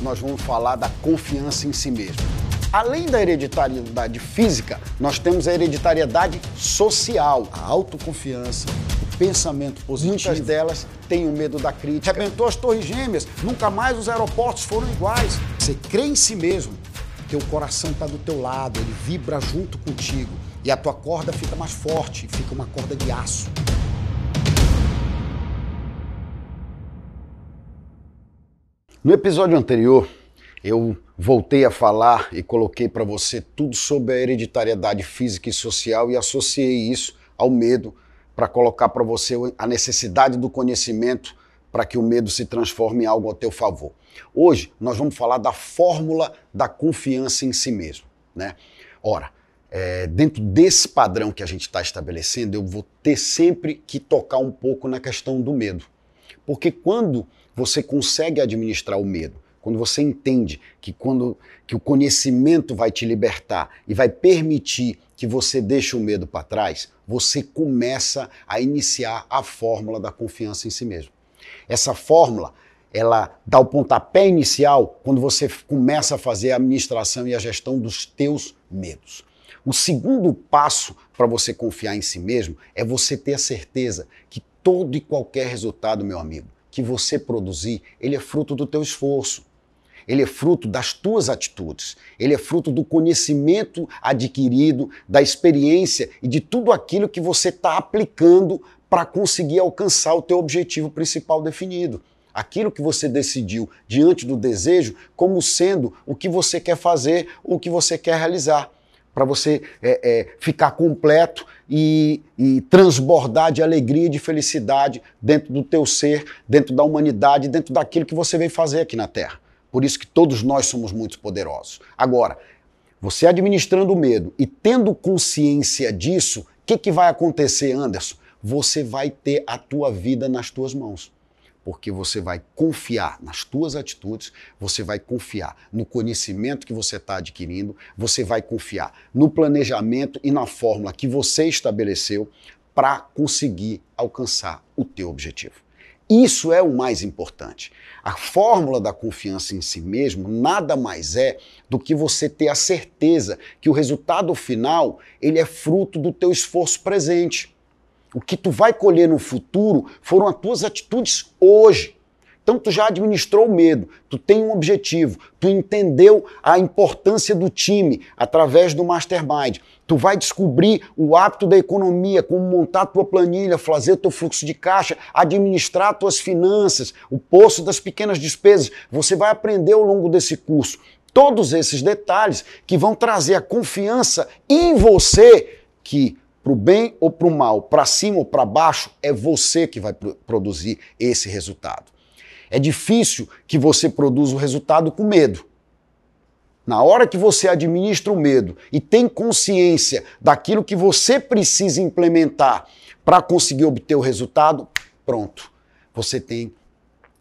nós vamos falar da confiança em si mesmo. Além da hereditariedade física, nós temos a hereditariedade social, a autoconfiança, o pensamento positivo. Muitas delas têm o medo da crítica. Rebentou as torres gêmeas, nunca mais os aeroportos foram iguais. Você crê em si mesmo, teu coração está do teu lado, ele vibra junto contigo e a tua corda fica mais forte, fica uma corda de aço. No episódio anterior, eu voltei a falar e coloquei para você tudo sobre a hereditariedade física e social e associei isso ao medo para colocar para você a necessidade do conhecimento para que o medo se transforme em algo a teu favor. Hoje nós vamos falar da fórmula da confiança em si mesmo, né? Ora, é, dentro desse padrão que a gente está estabelecendo, eu vou ter sempre que tocar um pouco na questão do medo. Porque quando você consegue administrar o medo, quando você entende que quando que o conhecimento vai te libertar e vai permitir que você deixe o medo para trás, você começa a iniciar a fórmula da confiança em si mesmo. Essa fórmula, ela dá o pontapé inicial quando você começa a fazer a administração e a gestão dos teus medos. O segundo passo para você confiar em si mesmo é você ter a certeza que todo e qualquer resultado, meu amigo, que você produzir, ele é fruto do teu esforço. Ele é fruto das tuas atitudes. Ele é fruto do conhecimento adquirido, da experiência e de tudo aquilo que você está aplicando para conseguir alcançar o teu objetivo principal definido. Aquilo que você decidiu diante do desejo como sendo o que você quer fazer, o que você quer realizar para você é, é, ficar completo e, e, transbordar de alegria e de felicidade dentro do teu ser, dentro da humanidade, dentro daquilo que você veio fazer aqui na Terra. Por isso que todos nós somos muito poderosos. Agora, você administrando o medo e tendo consciência disso, o que, que vai acontecer, Anderson? Você vai ter a tua vida nas tuas mãos porque você vai confiar nas tuas atitudes, você vai confiar no conhecimento que você está adquirindo, você vai confiar no planejamento e na fórmula que você estabeleceu para conseguir alcançar o teu objetivo. Isso é o mais importante. A fórmula da confiança em si mesmo nada mais é do que você ter a certeza que o resultado final ele é fruto do teu esforço presente. O que tu vai colher no futuro foram as tuas atitudes hoje. Então tu já administrou o medo, tu tem um objetivo, tu entendeu a importância do time através do mastermind. Tu vai descobrir o hábito da economia, como montar tua planilha, fazer teu fluxo de caixa, administrar tuas finanças, o poço das pequenas despesas. Você vai aprender ao longo desse curso todos esses detalhes que vão trazer a confiança em você que para o bem ou para o mal, para cima ou para baixo, é você que vai produzir esse resultado. É difícil que você produza o resultado com medo. Na hora que você administra o medo e tem consciência daquilo que você precisa implementar para conseguir obter o resultado, pronto. Você tem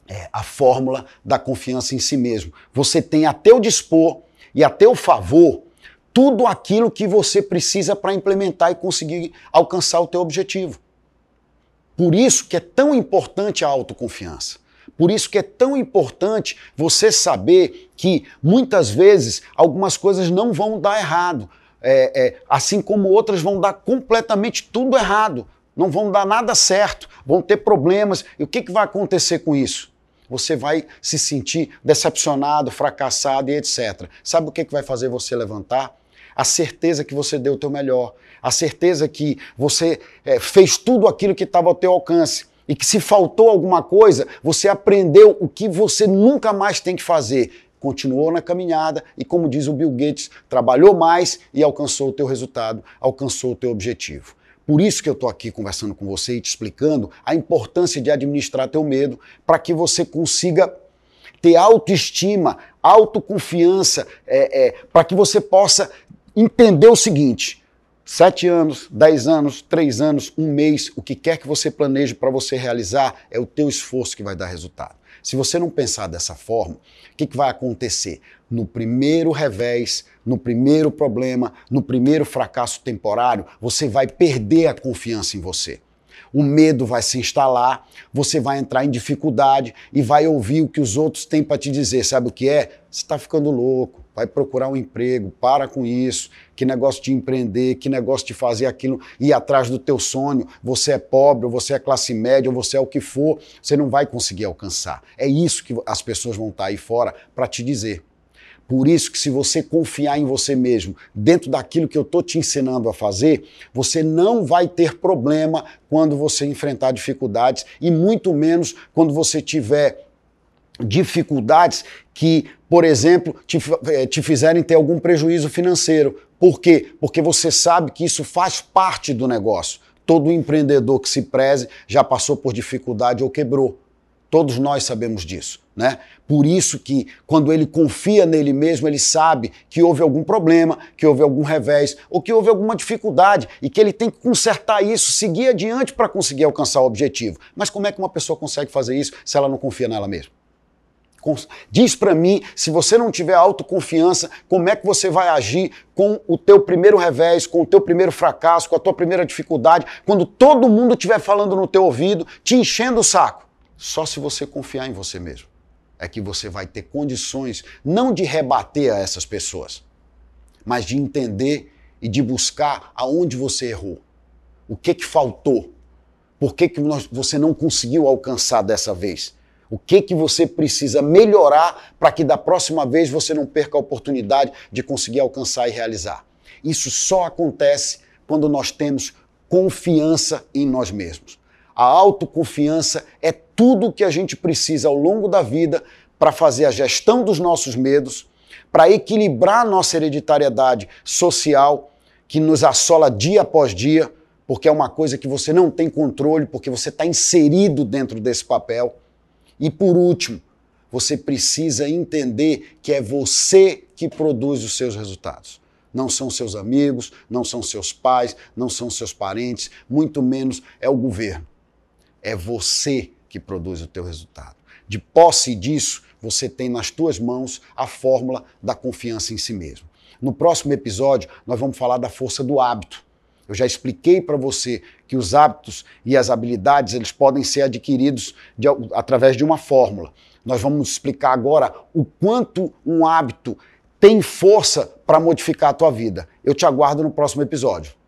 é, a fórmula da confiança em si mesmo. Você tem a teu dispor e a teu favor tudo aquilo que você precisa para implementar e conseguir alcançar o teu objetivo. Por isso que é tão importante a autoconfiança. Por isso que é tão importante você saber que muitas vezes algumas coisas não vão dar errado, é, é, assim como outras vão dar completamente tudo errado, não vão dar nada certo, vão ter problemas. E o que, que vai acontecer com isso? Você vai se sentir decepcionado, fracassado e etc. Sabe o que, que vai fazer você levantar? A certeza que você deu o teu melhor, a certeza que você é, fez tudo aquilo que estava ao teu alcance e que se faltou alguma coisa, você aprendeu o que você nunca mais tem que fazer. Continuou na caminhada e, como diz o Bill Gates, trabalhou mais e alcançou o teu resultado, alcançou o teu objetivo. Por isso que eu estou aqui conversando com você e te explicando a importância de administrar teu medo para que você consiga ter autoestima, autoconfiança, é, é, para que você possa entender o seguinte: sete anos, dez anos, três anos, um mês, o que quer que você planeje para você realizar, é o teu esforço que vai dar resultado. Se você não pensar dessa forma, o que, que vai acontecer? No primeiro revés, no primeiro problema, no primeiro fracasso temporário, você vai perder a confiança em você. o medo vai se instalar, você vai entrar em dificuldade e vai ouvir o que os outros têm para te dizer. Sabe o que é? Você está ficando louco, vai procurar um emprego, para com isso, que negócio de empreender, que negócio de fazer aquilo, ir atrás do teu sonho, você é pobre, ou você é classe média, ou você é o que for, você não vai conseguir alcançar. É isso que as pessoas vão estar aí fora para te dizer. Por isso que se você confiar em você mesmo, dentro daquilo que eu estou te ensinando a fazer, você não vai ter problema quando você enfrentar dificuldades e muito menos quando você tiver dificuldades que, por exemplo, te, eh, te fizerem ter algum prejuízo financeiro. Por quê? Porque você sabe que isso faz parte do negócio. Todo empreendedor que se preze já passou por dificuldade ou quebrou. Todos nós sabemos disso, né? Por isso que quando ele confia nele mesmo, ele sabe que houve algum problema, que houve algum revés ou que houve alguma dificuldade e que ele tem que consertar isso, seguir adiante para conseguir alcançar o objetivo. Mas como é que uma pessoa consegue fazer isso se ela não confia nela mesma? Diz para mim, se você não tiver autoconfiança, como é que você vai agir com o teu primeiro revés, com o teu primeiro fracasso, com a tua primeira dificuldade, quando todo mundo estiver falando no teu ouvido, te enchendo o saco? Só se você confiar em você mesmo é que você vai ter condições não de rebater a essas pessoas, mas de entender e de buscar aonde você errou. O que que faltou? Por que, que você não conseguiu alcançar dessa vez? O que que você precisa melhorar para que da próxima vez você não perca a oportunidade de conseguir alcançar e realizar? Isso só acontece quando nós temos confiança em nós mesmos. A autoconfiança é tudo que a gente precisa ao longo da vida para fazer a gestão dos nossos medos, para equilibrar nossa hereditariedade social que nos assola dia após dia, porque é uma coisa que você não tem controle, porque você está inserido dentro desse papel. E por último, você precisa entender que é você que produz os seus resultados. Não são seus amigos, não são seus pais, não são seus parentes, muito menos é o governo. É você que produz o teu resultado. De posse disso, você tem nas tuas mãos a fórmula da confiança em si mesmo. No próximo episódio, nós vamos falar da força do hábito. Eu já expliquei para você que os hábitos e as habilidades eles podem ser adquiridos de, através de uma fórmula. Nós vamos explicar agora o quanto um hábito tem força para modificar a tua vida. Eu te aguardo no próximo episódio.